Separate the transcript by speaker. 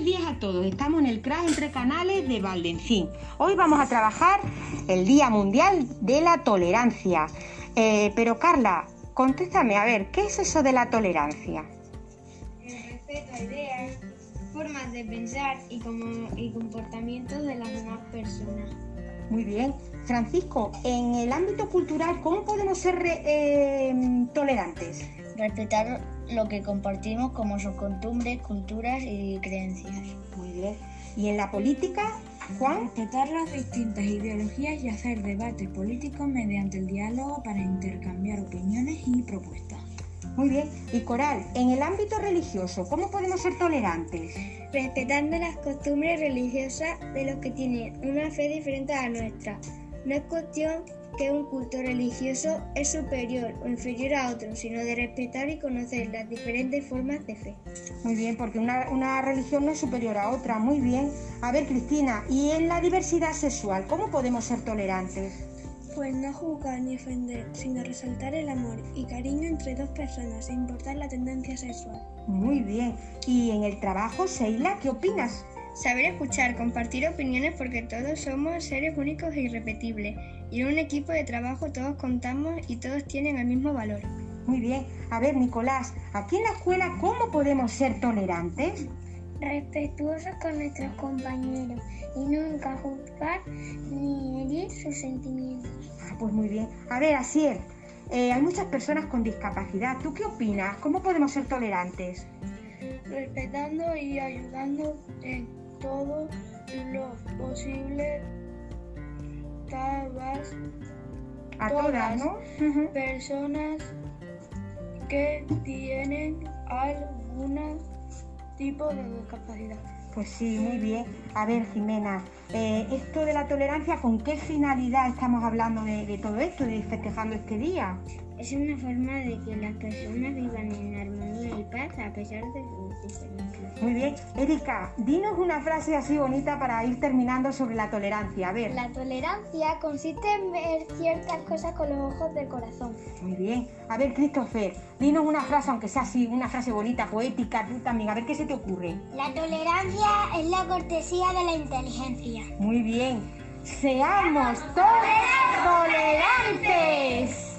Speaker 1: Buenos días a todos, estamos en el CRAS entre canales de Valdencín. Hoy vamos a trabajar el Día Mundial de la Tolerancia. Eh, pero Carla, contéstame, a ver, ¿qué es eso de la tolerancia?
Speaker 2: El respeto a ideas, formas de pensar y, como, y comportamientos de las demás personas.
Speaker 1: Muy bien. Francisco, en el ámbito cultural, ¿cómo podemos ser eh, tolerantes?
Speaker 3: Respetar lo que compartimos como sus costumbres, culturas y creencias.
Speaker 1: Muy bien. ¿Y en la política, Juan?
Speaker 4: Respetar las distintas ideologías y hacer debates políticos mediante el diálogo para intercambiar opiniones y propuestas.
Speaker 1: Muy bien. Y Coral, en el ámbito religioso, ¿cómo podemos ser tolerantes?
Speaker 2: Respetando las costumbres religiosas de los que tienen una fe diferente a la nuestra. No es cuestión que un culto religioso es superior o inferior a otro, sino de respetar y conocer las diferentes formas de fe.
Speaker 1: Muy bien, porque una, una, religión no es superior a otra. Muy bien. A ver, Cristina, ¿y en la diversidad sexual cómo podemos ser tolerantes?
Speaker 5: Pues no juzgar ni ofender, sino resaltar el amor y cariño entre dos personas sin importar la tendencia sexual.
Speaker 1: Muy bien. ¿Y en el trabajo, Sheila, qué opinas?
Speaker 2: Saber escuchar, compartir opiniones porque todos somos seres únicos e irrepetibles y en un equipo de trabajo todos contamos y todos tienen el mismo valor.
Speaker 1: Muy bien. A ver, Nicolás, aquí en la escuela, ¿cómo podemos ser tolerantes?
Speaker 6: Respetuosos con nuestros compañeros y nunca juzgar ni herir sus sentimientos.
Speaker 1: Ah, pues muy bien. A ver, Asier, eh, hay muchas personas con discapacidad. ¿Tú qué opinas? ¿Cómo podemos ser tolerantes?
Speaker 5: Respetando y ayudando en todo lo posible todas,
Speaker 1: a todas, ¿no?
Speaker 5: personas que tienen algún tipo de discapacidad.
Speaker 1: Pues sí, muy bien. A ver, Jimena, eh, esto de la tolerancia, ¿con qué finalidad estamos hablando de, de todo esto, de festejando este día?
Speaker 2: Es una forma de que las personas vivan en armonía y paz a pesar de sus diferencias.
Speaker 1: Muy bien. Erika, dinos una frase así bonita para ir terminando sobre la tolerancia. A ver.
Speaker 6: La tolerancia consiste en ver ciertas cosas con los ojos del corazón.
Speaker 1: Muy bien. A ver, Christopher, dinos una frase, aunque sea así, una frase bonita, poética, tú también. A ver qué se te ocurre.
Speaker 6: La tolerancia es la cortesía de la inteligencia.
Speaker 1: Muy bien. Seamos todos tolerantes.